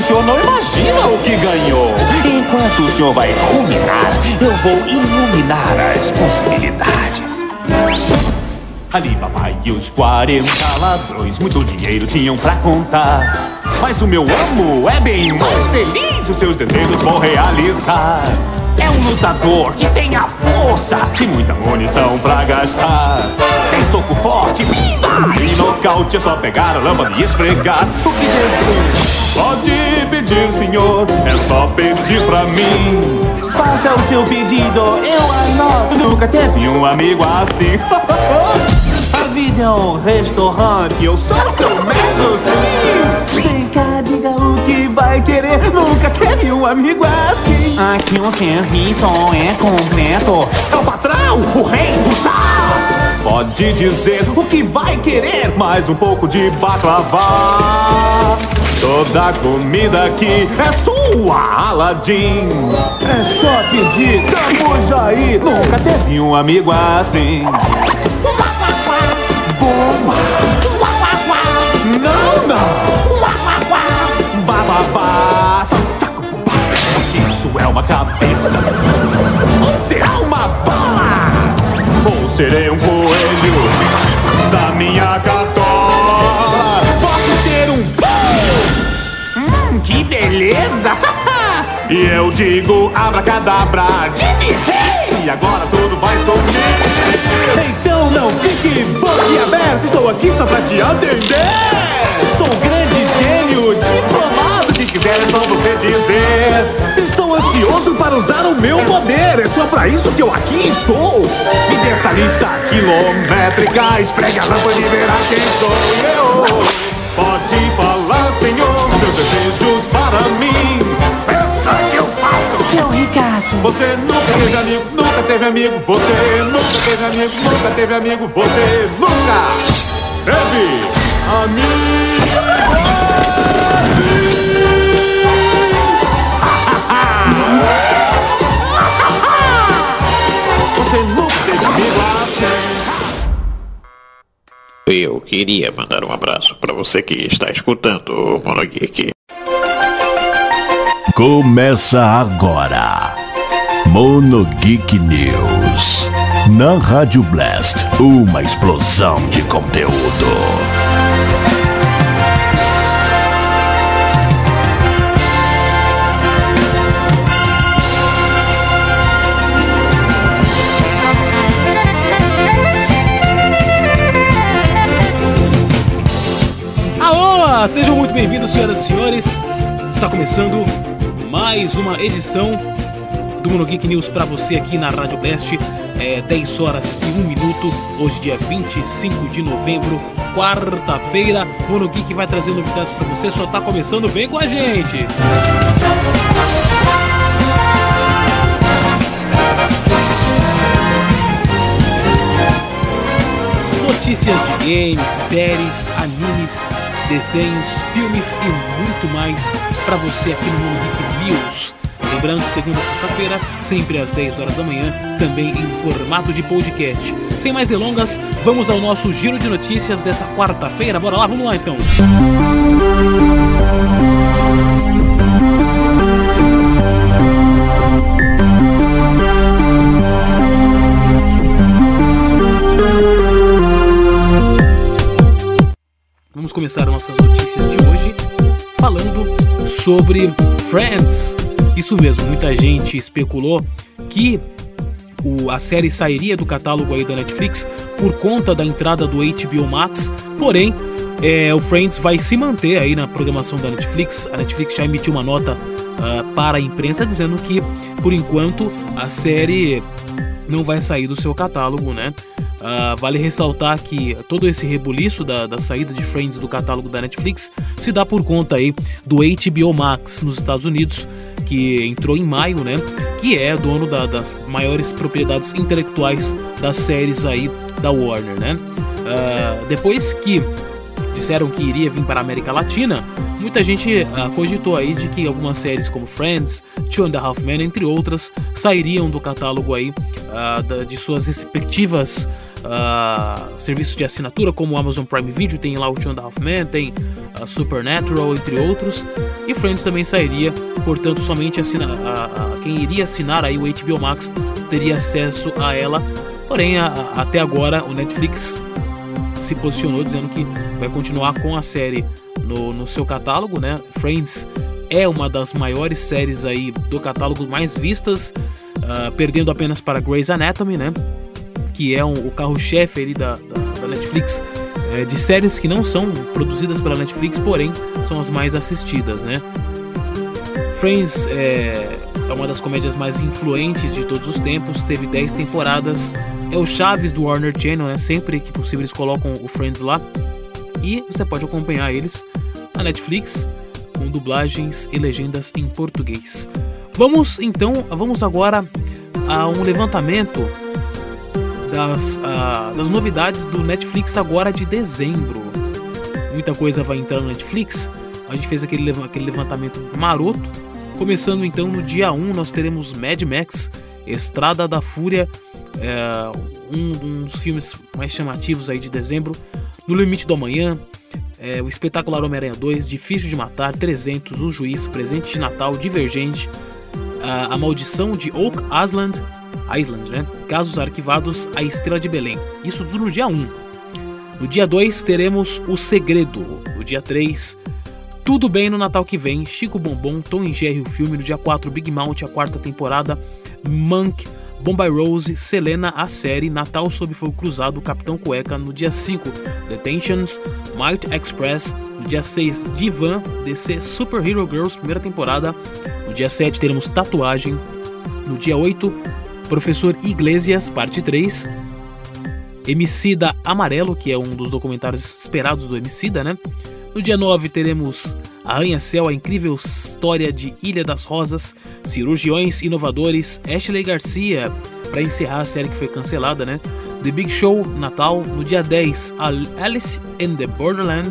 o senhor não imagina o que ganhou. Enquanto o senhor vai ruminar, eu vou iluminar as possibilidades. Ali papai e os 40 ladrões muito dinheiro tinham pra contar. Mas o meu amo é bem mais feliz, os seus desejos vou realizar. É um lutador que tem a força e muita munição pra gastar. Soco forte, mira e nocaute é só pegar a lâmpada e esfregar. O que? Pode pedir, senhor, é só pedir pra mim. Faça o seu pedido, eu anoto. Nunca teve um amigo assim. A vida é um restaurante, eu sou seu metro, sim. Vem cá, diga o que vai querer. Nunca teve um amigo assim. Aqui o serviço é completo. É o patrão, o rei do chá. Pode dizer o que vai querer. Mais um pouco de baklava. Toda comida aqui é sua, Aladdin. É só pedir, estamos aí. Nunca teve um amigo assim. Bomba! Não, não! Bababá! Isso é uma cabeça. Ou será uma bola? Ou serei um coelho da minha cartola? Posso ser um Hum, que beleza! e eu digo abracadabra, divirei! E agora tudo vai sorrir! Então não fique boquiaberto, estou aqui só pra te atender! Sou um grande gênio, diplomado, que quiser é só você dizer! Estou ansioso para usar o meu poder, é só pra isso que eu aqui estou! E dessa lista quilométrica, esfregue a lâmpada e verá quem sou eu! Pode falar, Senhor, seus desejos para mim. Pensa que eu faço. Seu Ricaço, Você nunca teve amigo, nunca teve amigo. Você nunca teve amigo, nunca teve amigo. Você nunca teve amigo. Eu queria mandar um abraço para você que está escutando o Monogeek. Começa agora. Mono Geek News. Na Rádio Blast, uma explosão de conteúdo. Sejam muito bem-vindos, senhoras e senhores. Está começando mais uma edição do Monogeek News para você aqui na Rádio Blast. É 10 horas e 1 minuto, hoje dia 25 de novembro, quarta-feira. Monogeek vai trazer novidades para você, só tá começando, vem com a gente! Notícias de games, séries, animes, desenhos, filmes e muito mais para você aqui no Mundo Geek News. Lembrando que segunda e sexta-feira, sempre às 10 horas da manhã, também em formato de podcast. Sem mais delongas, vamos ao nosso giro de notícias dessa quarta-feira. Bora lá, vamos lá então. Vamos começar nossas notícias de hoje falando sobre Friends. Isso mesmo, muita gente especulou que o- a série sairia do catálogo aí da Netflix por conta da entrada do HBO Max, porém é, o Friends vai se manter aí na programação da Netflix. A Netflix já emitiu uma nota ah, para a imprensa dizendo que, por enquanto, a série não vai sair do seu catálogo, né? Ah, vale ressaltar que todo esse rebuliço da, da saída de Friends do catálogo da Netflix se dá por conta aí do HBO Max nos Estados Unidos, que entrou em maio, né? Que é dono da- das maiores propriedades intelectuais das séries aí da Warner, né? Ah, depois que disseram que iria vir para a América Latina, muita gente ah, cogitou aí de que algumas séries como Friends, Two and a Half Men, entre outras, sairiam do catálogo aí de suas respectivas uh, serviços de assinatura como o Amazon Prime Video, tem lá o Two and a Half Men, tem uh, Supernatural, entre outros. E Friends também sairia, portanto, somente assina, uh, quem iria assinar aí o HBO Max teria acesso a ela. Porém, até agora o Netflix se posicionou dizendo que vai continuar com a série no, no seu catálogo, né? Friends é uma das maiores séries aí do catálogo mais vistas, uh, perdendo apenas para Grey's Anatomy, né? Que é um, o carro-chefe ali da, da, da Netflix é, de séries que não são produzidas pela Netflix, porém são as mais assistidas, né? Friends é, é uma das comédias mais influentes de todos os tempos, teve 10 temporadas, é o Chaves do Warner Channel, né? Sempre que possível eles colocam o Friends lá. E você pode acompanhar eles na Netflix com dublagens e legendas em português. Vamos então, vamos agora a um levantamento das, uh, das novidades do Netflix agora de dezembro. Muita coisa vai entrar no Netflix. A gente fez aquele, aquele levantamento maroto. Começando então no dia 1, nós teremos Mad Max, Estrada da Fúria, é, um, um dos filmes mais chamativos aí de dezembro. No Limite do Amanhã, é, o espetacular Homem-Aranha 2, Difícil de Matar, 300, O Juiz, Presente de Natal, Divergente, a, a Maldição de Oak Island, Island, né? Casos Arquivados, A Estrela de Belém. Isso tudo no dia 1. No dia 2 teremos O Segredo. No dia 3, Tudo Bem no Natal que vem, Chico Bombom, Tom e Jerry o filme. No dia 4, Big Mouth, a quarta temporada, Monk, Bombay Rose, Selena, a série, Natal sob Fogo Cruzado, Capitão Cueca, no dia 5, Detentions, Might Express, no dia 6, Divan, DC Super Hero Girls, primeira temporada, no dia 7 teremos Tatuagem, no dia 8, Professor Iglesias, parte 3, Emicida Amarelo, que é um dos documentários esperados do Emicida, né? No dia 9 teremos Arranha-Céu, a incrível história de Ilha das Rosas, cirurgiões inovadores, Ashley Garcia, para encerrar a série que foi cancelada, né? The Big Show, Natal, no dia 10, Alice in the Borderland,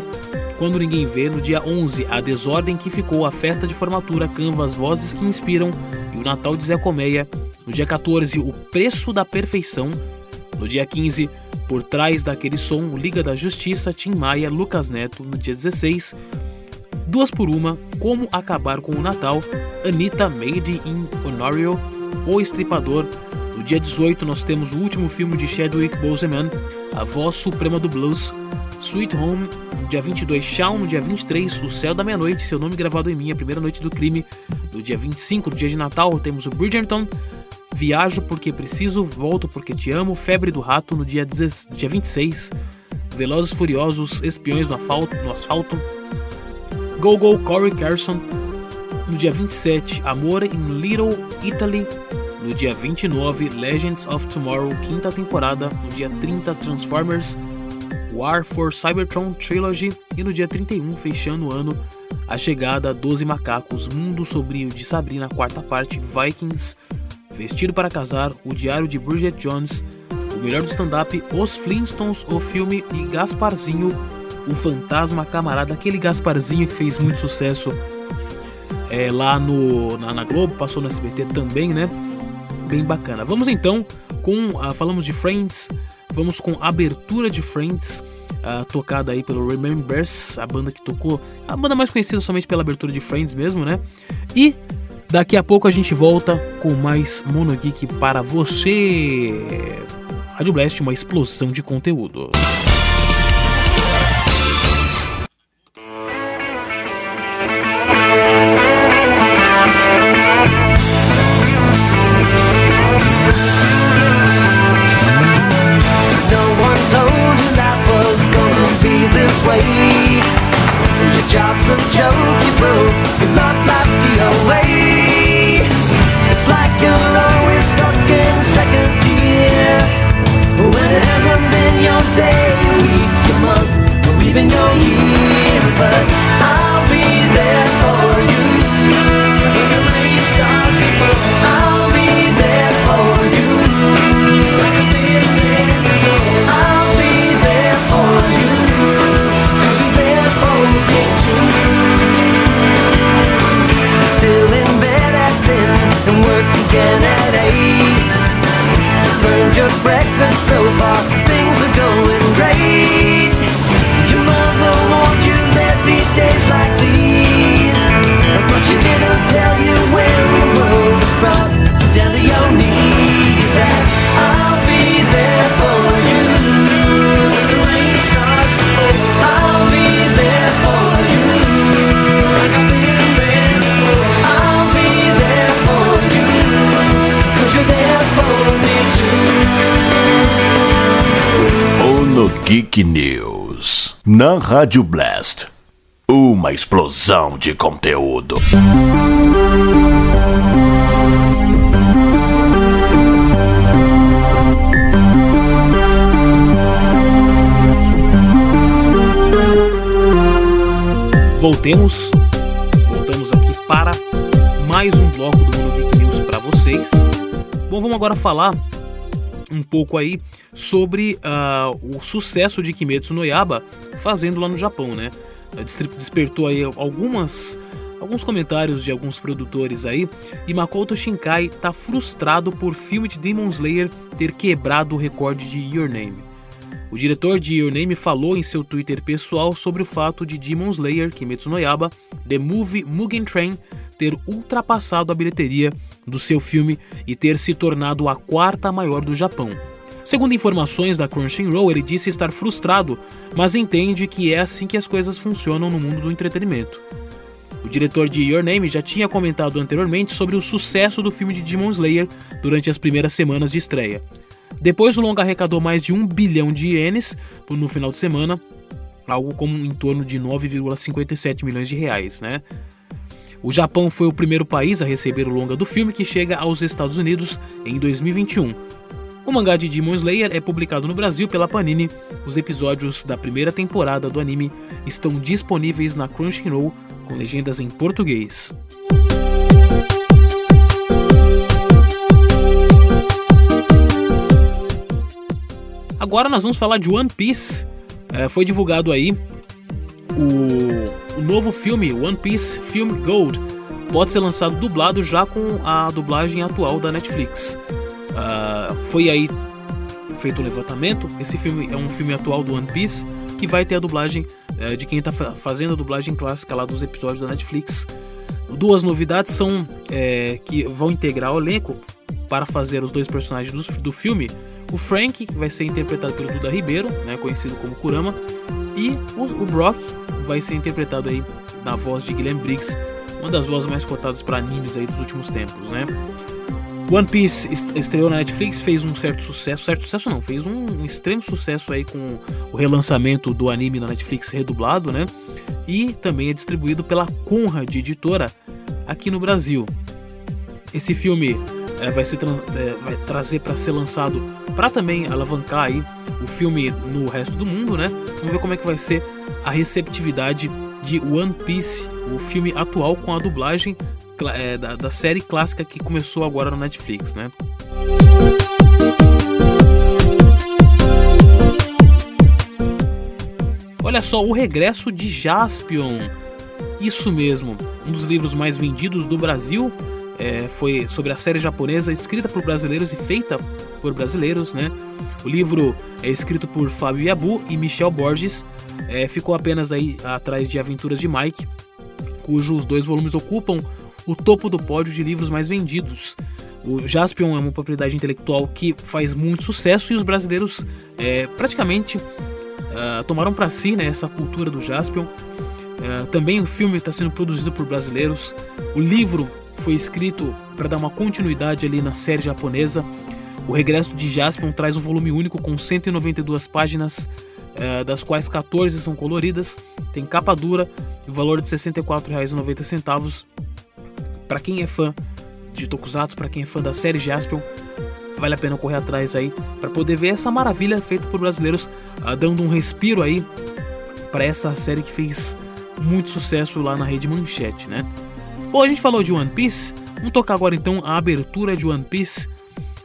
quando ninguém vê, no dia 11, A Desordem que ficou, a festa de formatura, Canvas, Vozes que Inspiram o Natal de Zé Colmeia, no dia 14, O Preço da Perfeição, no dia 15, Por Trás daquele Som, Liga da Justiça, Tim Maia, Lucas Neto, no dia 16, Duas por Uma, Como Acabar com o Natal, Anitta Made in Honorio, O Estripador. No dia 18 nós temos o último filme de Chadwick Boseman, A Voz Suprema do Blues, Sweet Home, dia 22 Shaun, no dia 23 O Céu da Meia-Noite, Seu Nome Gravado em Mim, A Primeira Noite do Crime, no dia 25, no dia de Natal, temos o Bridgerton, Viajo Porque Preciso, Volto Porque Te Amo, Febre do Rato, no dia, 10, dia 26, Velozes Furiosos, Espiões no Asfalto, no asfalto Go Go Corey Carson. No dia 27, Amor in Little Italy. No dia 29, Legends of Tomorrow, quinta temporada. No dia 30, Transformers War for Cybertron Trilogy. E no dia 31, fechando o ano, a chegada 12 Macacos, Mundo Sobrio de Sabrina, quarta parte, Vikings, Vestido para Casar, O Diário de Bridget Jones, O Melhor do Stand-Up, Os Flintstones, o filme e Gasparzinho o Fantasma Camarada, aquele Gasparzinho que fez muito sucesso é, lá no, na, na, Globo, passou no SBT também, né? Bem bacana. Vamos então com. Uh, falamos de Friends, vamos com abertura de Friends. Uh, tocada aí pelo Remembers, a banda que tocou, a banda mais conhecida somente pela abertura de Friends mesmo, né? E daqui a pouco a gente volta com mais Mono Geek para você. Rádio Blast, uma explosão de conteúdo. Na Rádio Blast. Uma explosão de conteúdo. Voltemos, voltamos aqui para mais um bloco do Mundo Geek News para vocês. Bom, vamos agora falar um pouco aí sobre uh, o sucesso de Kimetsu no Yaba fazendo lá no Japão, né? Despertou aí algumas alguns comentários de alguns produtores aí e Makoto Shinkai está frustrado por filme de Demon Slayer ter quebrado o recorde de Your Name. O diretor de Your Name falou em seu Twitter pessoal sobre o fato de Demon Slayer Kimetsu no Yaba, The Movie Mugen Train, ter ultrapassado a bilheteria do seu filme e ter se tornado a quarta maior do Japão. Segundo informações da Crunchyroll, ele disse estar frustrado, mas entende que é assim que as coisas funcionam no mundo do entretenimento. O diretor de Your Name já tinha comentado anteriormente sobre o sucesso do filme de Demon Slayer durante as primeiras semanas de estreia. Depois o longa arrecadou mais de um bilhão de ienes no final de semana, algo como em torno de 9,57 milhões de reais, né? O Japão foi o primeiro país a receber o longa do filme que chega aos Estados Unidos em 2021. O mangá de Demon Slayer é publicado no Brasil pela Panini. Os episódios da primeira temporada do anime estão disponíveis na Crunchyroll com legendas em português. Agora nós vamos falar de One Piece. É, foi divulgado aí o o novo filme One Piece Film Gold pode ser lançado dublado já com a dublagem atual da Netflix. Uh, foi aí feito o levantamento. Esse filme é um filme atual do One Piece que vai ter a dublagem uh, de quem está fazendo a dublagem clássica lá dos episódios da Netflix. Duas novidades são é, que vão integrar o elenco para fazer os dois personagens do, do filme. O Frank, que vai ser interpretado pelo Duda Ribeiro, né, conhecido como Kurama, e o, o Brock, vai ser interpretado aí na voz de Guilherme Briggs, uma das vozes mais cotadas para animes aí dos últimos tempos, né? One Piece estreou na Netflix, fez um certo sucesso, certo sucesso não, fez um, extremo sucesso aí com o relançamento do anime na Netflix redublado, né? E também é distribuído pela Conrad Editora aqui no Brasil. Esse filme é, vai, ser, é, vai trazer para ser lançado para também alavancar aí o filme no resto do mundo, né? Vamos ver como é que vai ser a receptividade de One Piece, o filme atual com a dublagem é, da, da série clássica que começou agora na Netflix, né? Olha só, o regresso de Jaspion. Isso mesmo, um dos livros mais vendidos do Brasil é, foi sobre a série japonesa escrita por brasileiros e feita por brasileiros, né? O livro é escrito por Fábio Yabu e Michel Borges, é, ficou apenas aí atrás de Aventuras de Mike, cujos dois volumes ocupam o topo do pódio de livros mais vendidos. O Jaspion é uma propriedade intelectual que faz muito sucesso e os brasileiros é, praticamente uh, tomaram para si né, essa cultura do Jaspion. Uh, também o filme está sendo produzido por brasileiros. O livro foi escrito para dar uma continuidade ali na série japonesa. O Regresso de Jaspion traz um volume único com 192 páginas, eh, das quais 14 são coloridas, tem capa dura e valor de R$ 64,90. Para quem é fã de Tokusatsu, para quem é fã da série Jaspion, vale a pena correr atrás aí para poder ver essa maravilha feita por brasileiros, uh, dando um respiro aí para essa série que fez muito sucesso lá na rede Manchete, né? Bom, a gente falou de One Piece, vamos tocar agora então a abertura de One Piece,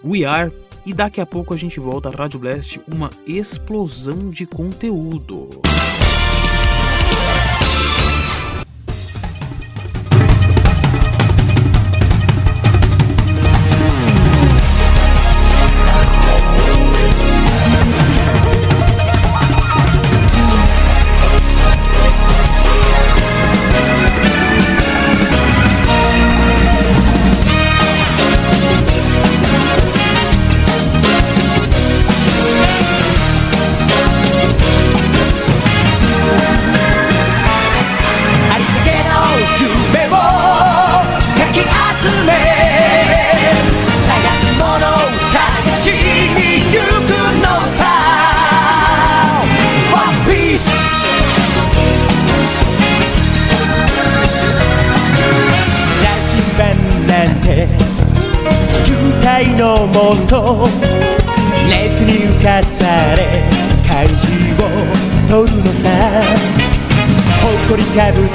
We Are, e daqui a pouco a gente volta à Rádio Blast, uma explosão de conteúdo. と熱に浮かされ漢字を取るのさ。誇りかぶっ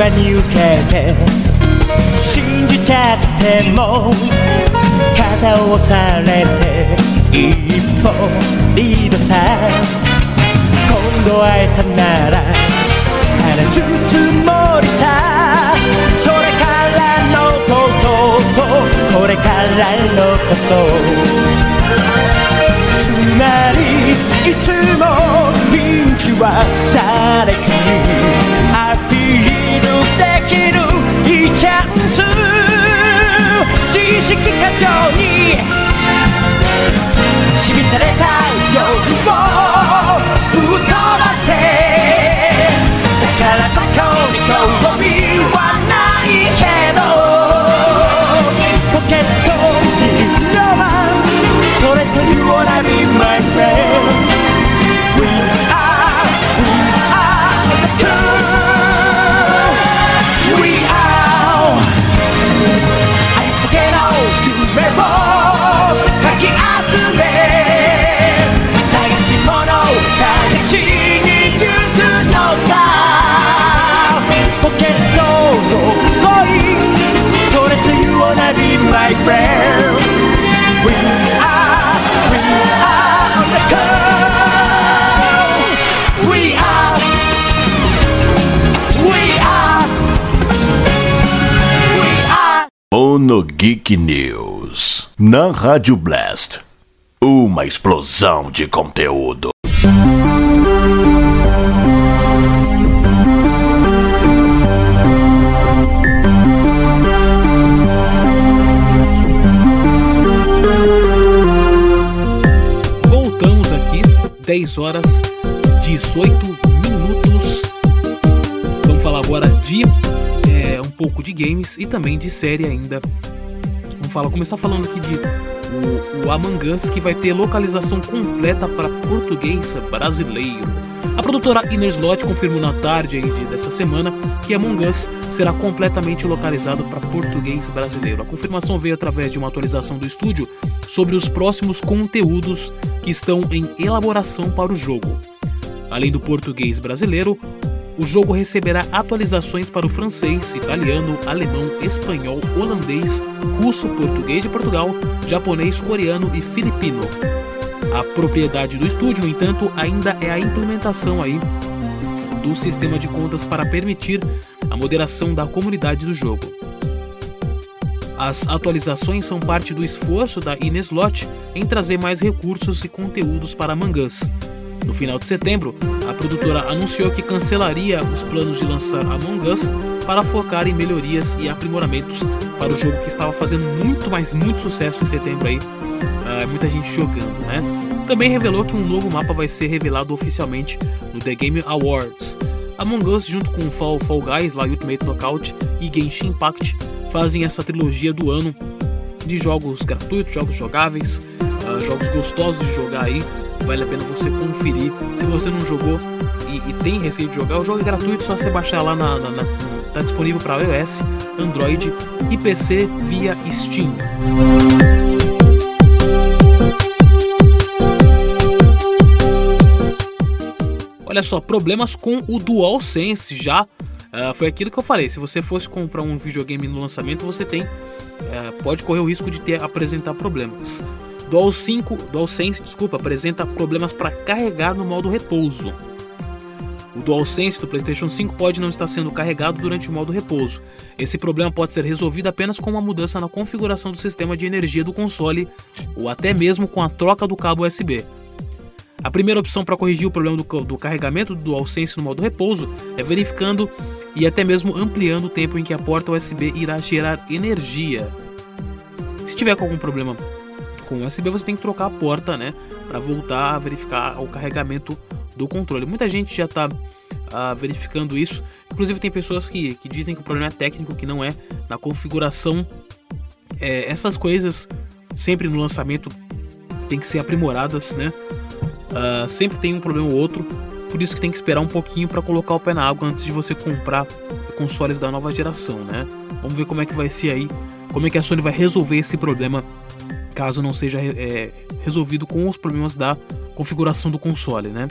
真に受けて信じちゃっても肩を押されて一歩リードさ今度会えたなら話すつもりさそれからのこととこれからのことつまりいつもピンチは誰かにチャンス。知識過剰に。しびたれた。い Mono Geek News. Na Rádio Blast. Uma explosão de conteúdo. Voltamos aqui, 10 horas 18 minutos. Vamos falar agora de é, um pouco de games e também de série ainda. Vamos falar, começar falando aqui de o, o Among Us que vai ter localização completa para português brasileiro. A produtora Inner Slot confirmou na tarde aí de- dessa semana que Among Us será completamente localizado para português brasileiro. A confirmação veio através de uma atualização do estúdio sobre os próximos conteúdos que estão em elaboração para o jogo. Além do português brasileiro, o jogo receberá atualizações para o francês, italiano, alemão, espanhol, holandês, russo, português de Portugal, japonês, coreano e filipino. A propriedade do estúdio, no entanto, ainda é a implementação aí do sistema de contas para permitir a moderação da comunidade do jogo. As atualizações são parte do esforço da Ineslot em trazer mais recursos e conteúdos para Among Us. No final de setembro, a produtora anunciou que cancelaria os planos de lançar Among Us para focar em melhorias e aprimoramentos para o jogo que estava fazendo muito, mas muito sucesso em setembro aí. Ah, muita gente jogando, né? Também revelou que um novo mapa vai ser revelado oficialmente no The Game Awards. Among Us, junto com Fall, Fall Guys, lá Ultimate Knockout e Genshin Impact, fazem essa trilogia do ano de jogos gratuitos, jogos jogáveis, ah, jogos gostosos de jogar aí vale a pena você conferir. Se você não jogou e, e tem receio de jogar, o jogo é gratuito, só você baixar lá na, na, na tá disponível para iOS, Android e PC via Steam. Olha só, problemas com o DualSense já. Uh, foi aquilo que eu falei. Se você fosse comprar um videogame no lançamento, você tem. Uh, pode correr o risco de ter apresentar problemas. Dual 5, DualSense, desculpa, apresenta problemas para carregar no modo repouso. O DualSense do PlayStation 5 pode não estar sendo carregado durante o modo repouso. Esse problema pode ser resolvido apenas com uma mudança na configuração do sistema de energia do console ou até mesmo com a troca do cabo USB. A primeira opção para corrigir o problema do, do carregamento do DualSense no modo repouso é verificando e até mesmo ampliando o tempo em que a porta USB irá gerar energia. Se tiver algum problema com USB, você tem que trocar a porta, né, para voltar a verificar o carregamento do controle. Muita gente já está uh, ah, verificando isso. Inclusive tem pessoas que, que dizem que o problema é técnico, que não é na configuração. É, essas coisas sempre no lançamento tem que ser aprimoradas, né? Uh, sempre tem um problema ou outro, por isso que tem que esperar um pouquinho para colocar o pé na água antes de você comprar consoles da nova geração, né? Vamos ver como é que vai ser aí, como é que a Sony vai resolver esse problema caso não seja é, resolvido com os problemas da configuração do console, né?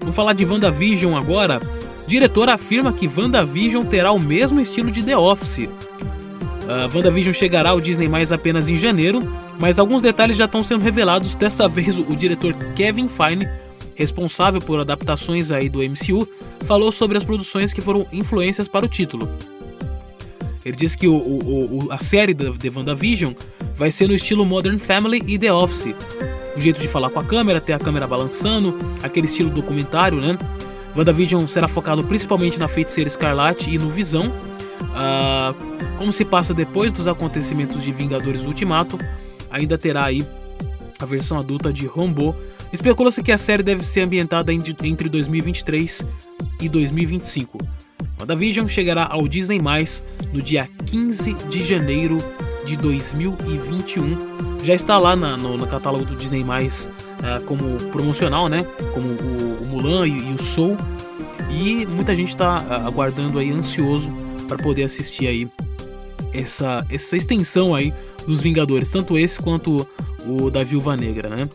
Vamos falar de WandaVision agora. Diretor afirma que WandaVision terá o mesmo estilo de The Office. Uh, WandaVision chegará ao Disney mais apenas em janeiro, mas alguns detalhes já estão sendo revelados. Dessa vez, o diretor Kevin Feige, responsável por adaptações aí do MCU, falou sobre as produções que foram influências para o título. Ele disse que o, o, o, a série de WandaVision vai ser no estilo Modern Family e The Office. O jeito de falar com a câmera, ter a câmera balançando, aquele estilo documentário, né? WandaVision será focado principalmente na feiticeira Escarlate e no Visão, Uh, como se passa depois dos acontecimentos de Vingadores Ultimato, ainda terá aí a versão adulta de Rombo. Especula-se que a série deve ser ambientada entre 2023 e 2025. WandaVision chegará ao Disney+, no dia 15 de janeiro de 2021. Já está lá na, no, no, catálogo do Disney+, uh, como promocional, né? Como o, o Mulan e, e, o Soul. E muita gente está uh, aguardando aí, ansioso para poder assistir aí essa, essa extensão aí dos Vingadores, tanto esse quanto o da Viúva Negra, né?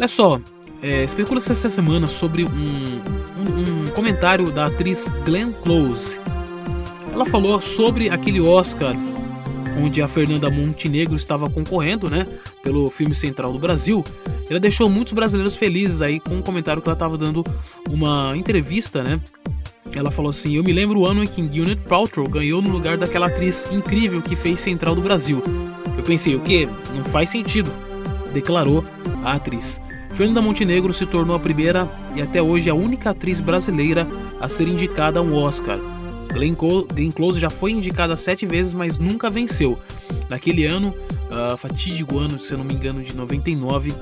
Olha só, é, especula-se essa semana sobre um, um, um comentário da atriz Glenn Close. Ela falou sobre aquele Oscar onde a Fernanda Montenegro estava concorrendo, né, pelo filme Central do Brasil, ela deixou muitos brasileiros felizes aí com um comentário que ela estava dando uma entrevista, né? Ela falou assim: Eu me lembro o ano em que Gwyneth Paltrow ganhou no lugar daquela atriz incrível que fez Central do Brasil. Eu pensei, o que? Não faz sentido, declarou a atriz. Fernanda Montenegro se tornou a primeira e até hoje a única atriz brasileira a ser indicada a um Oscar. Glenn, Close já foi indicada sete vezes, mas nunca venceu. Naquele ano, uh, fatídico ano, se eu não me engano, de 99,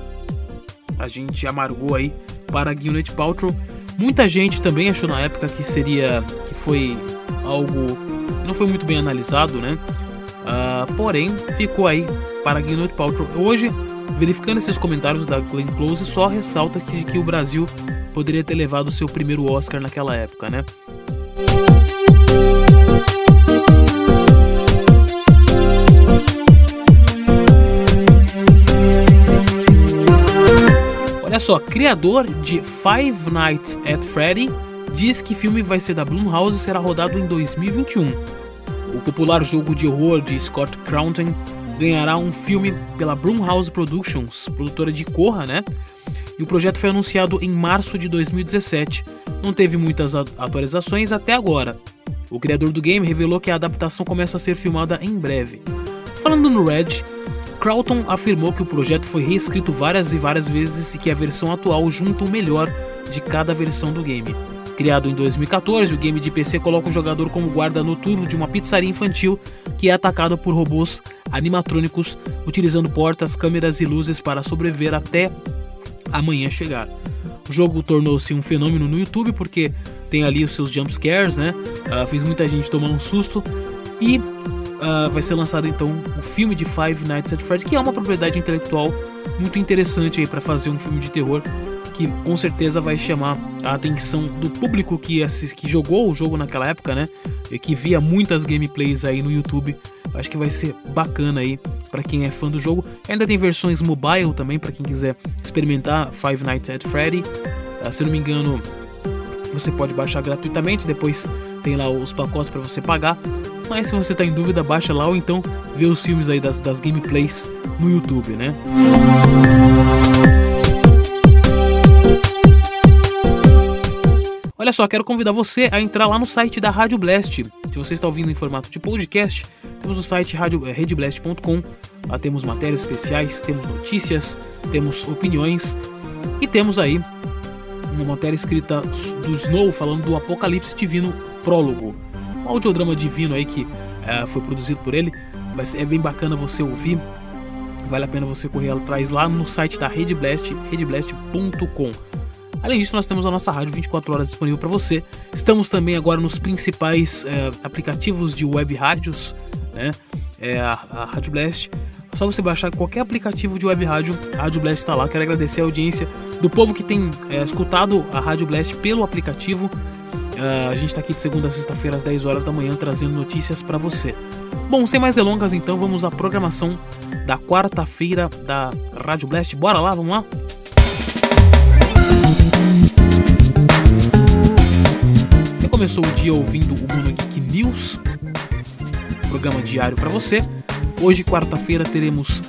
a gente amargou aí para Gwyneth Paltrow. Muita gente também achou na época que seria, que foi algo não foi muito bem analisado, né? Uh, porém, ficou aí para Gwyneth Paltrow. Hoje, verificando esses comentários da Glenn Close, só ressalta que, que o Brasil poderia ter levado seu primeiro Oscar naquela época, né? Olha só, criador de Five Nights at Freddy diz que filme vai ser da Blumhouse e será rodado em 2021. O popular jogo de horror de Scott Cawthon ganhará um filme pela Blumhouse Productions, produtora de Corra, né? E o projeto foi anunciado em março de 2017. Não teve muitas atualizações até agora. O criador do game revelou que a adaptação começa a ser filmada em breve. Falando no Red, Crowton afirmou que o projeto foi reescrito várias e várias vezes e que a versão atual junta o melhor de cada versão do game. Criado em 2014, o game de PC coloca o jogador como guarda noturno de uma pizzaria infantil que é atacada por robôs animatrônicos utilizando portas, câmeras e luzes para sobreviver até amanhã chegar. O jogo tornou-se um fenômeno no YouTube porque tem ali os seus jump scares, né? Uh, fez muita gente tomar um susto e uh, vai ser lançado então o filme de Five Nights at Freddy's, que é uma propriedade intelectual muito interessante aí para fazer um filme de terror que com certeza vai chamar a atenção do público que, assist, que jogou o jogo naquela época, né? E que via muitas gameplays aí no YouTube. Acho que vai ser bacana aí para quem é fã do jogo. Ainda tem versões mobile também para quem quiser experimentar Five Nights at Freddy. Uh, se eu não me engano, você pode baixar gratuitamente, depois tem lá os pacotes para você pagar. Mas se você está em dúvida, baixa lá ou então vê os filmes aí das, das gameplays no YouTube, né? Olha só, quero convidar você a entrar lá no site da Rádio Blast. Se você está ouvindo em formato de podcast, temos o site eh, redblast.com. Lá temos matérias especiais, temos notícias, temos opiniões e temos aí uma matéria escrita do Snow falando do Apocalipse Divino Prólogo. Um audiodrama divino aí que uh, foi produzido por ele, mas é bem bacana você ouvir. Vale a pena você correr atrás lá no site da Rede Blast, redblast.com. Além disso, nós temos a nossa rádio 24 horas disponível para você. Estamos também agora nos principais é, aplicativos de web rádios, né? É a, a Rádio Blast. É só você baixar qualquer aplicativo de web rádio, a Rádio Blast está lá. Quero agradecer a audiência do povo que tem é, escutado a Rádio Blast pelo aplicativo. É, a gente está aqui de segunda a sexta-feira às 10 horas da manhã trazendo notícias para você. Bom, sem mais delongas, então vamos à programação da quarta-feira da Rádio Blast. Bora lá, vamos lá? Começou o dia ouvindo o Mono Geek News, programa diário para você. Hoje, quarta-feira, teremos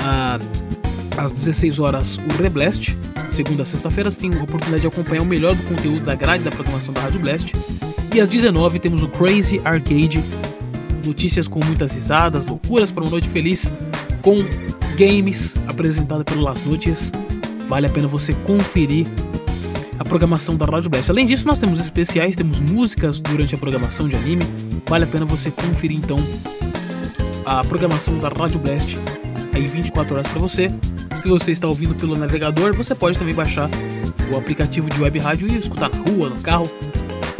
ah, às 16 horas o Reblast. Segunda a sexta-feira você tem a oportunidade de acompanhar o melhor do conteúdo da grade da programação da Rádio Blast. E às 19 temos o Crazy Arcade, notícias com muitas risadas, loucuras para uma noite feliz com games apresentada pelo Las Noches. Vale a pena você conferir a programação da Rádio Blast. Além disso, nós temos especiais, temos músicas durante a programação de anime. Vale a pena você conferir então a programação da Rádio Blast aí 24 horas para você. Se você está ouvindo pelo navegador, você pode também baixar o aplicativo de web rádio e escutar na rua, no carro.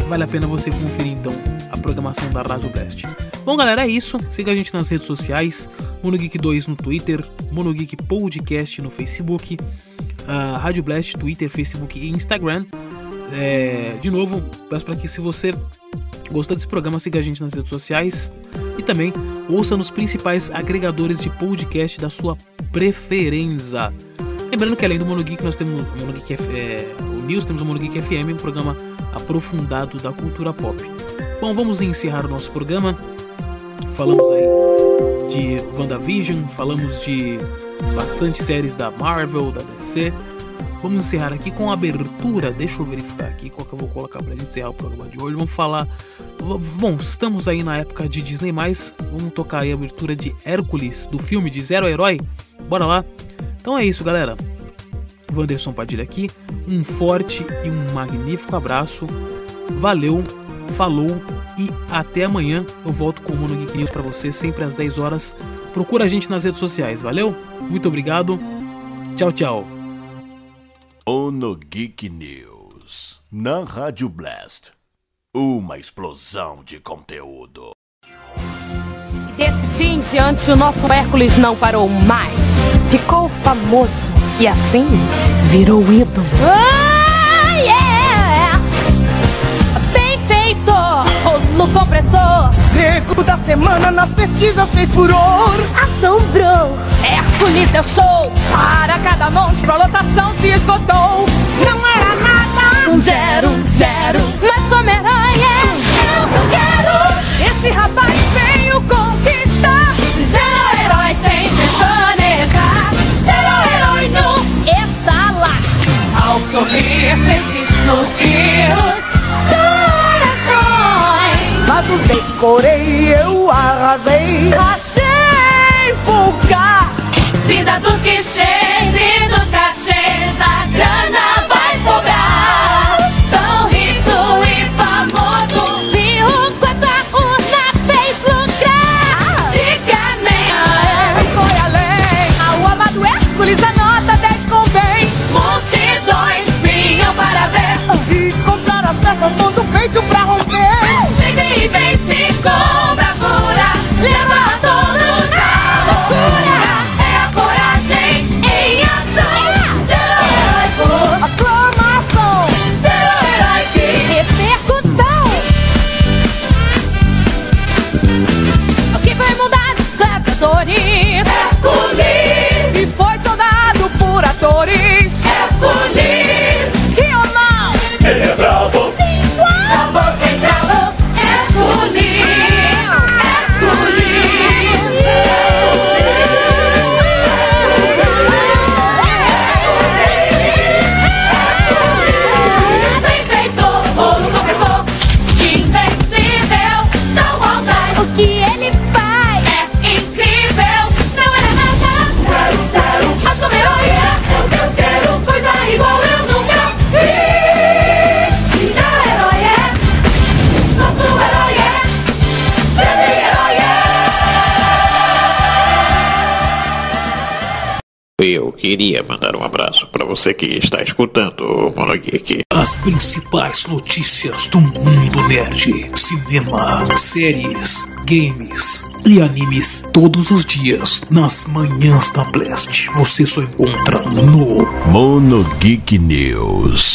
Vale a pena você conferir então a programação da Rádio Blast. Bom, galera, é isso. Siga a gente nas redes sociais: MonoGeek2 no Twitter, MonoGeek Podcast no Facebook, uh, Rádio Blast, Twitter, Facebook e Instagram. É, de novo, peço para que se você gostou desse programa, siga a gente nas redes sociais e também ouça nos principais agregadores de podcast da sua preferência. Lembrando que além do Monogeek, nós temos o Monogeek é, o News, temos o Monogeek FM, um programa aprofundado da cultura pop. Bom, vamos encerrar o nosso programa. Falamos aí de WandaVision, falamos de bastante séries da Marvel, da DC. Vamos encerrar aqui com a abertura. Deixa eu verificar aqui qual que eu vou colocar para encerrar o programa de hoje. Vamos falar. Bom, estamos aí na época de Disney, mas vamos tocar aí a abertura de Hércules, do filme de Zero Herói. Bora lá? Então é isso, galera. Wanderson Padilha aqui. Um forte e um magnífico abraço. Valeu, falou e até amanhã. Eu volto com o Mono Geek News para você sempre às 10 horas. Procura a gente nas redes sociais, valeu? Muito obrigado. Tchau, tchau. Ono Geek News, na Rádio Blast. Uma explosão de conteúdo. Desse dia em diante, o nosso Hércules não parou mais. Ficou famoso e assim virou ídolo. Ah, yeah! Bem feito, rolo compressor. Grego da semana nas pesquisas fez furor. Assombrou. Hércules deu show. Para cada monstro, a lotação se esgotou. Não era nada. Um zero, zero. Mas como é, o que eu quero. Esse rapaz veio conquistar. Zero herói sem pestanejar. Zero herói no estalar. Ao sorrir, fez explodir os corações. Mas os decorei, eu arrasei. Achei vulgar. Vida dos clichês e Yeah. queria mandar um abraço para você que está escutando o Monogeek. As principais notícias do mundo nerd, cinema, séries, games e animes todos os dias nas manhãs da Blast. Você só encontra no Mono Geek News.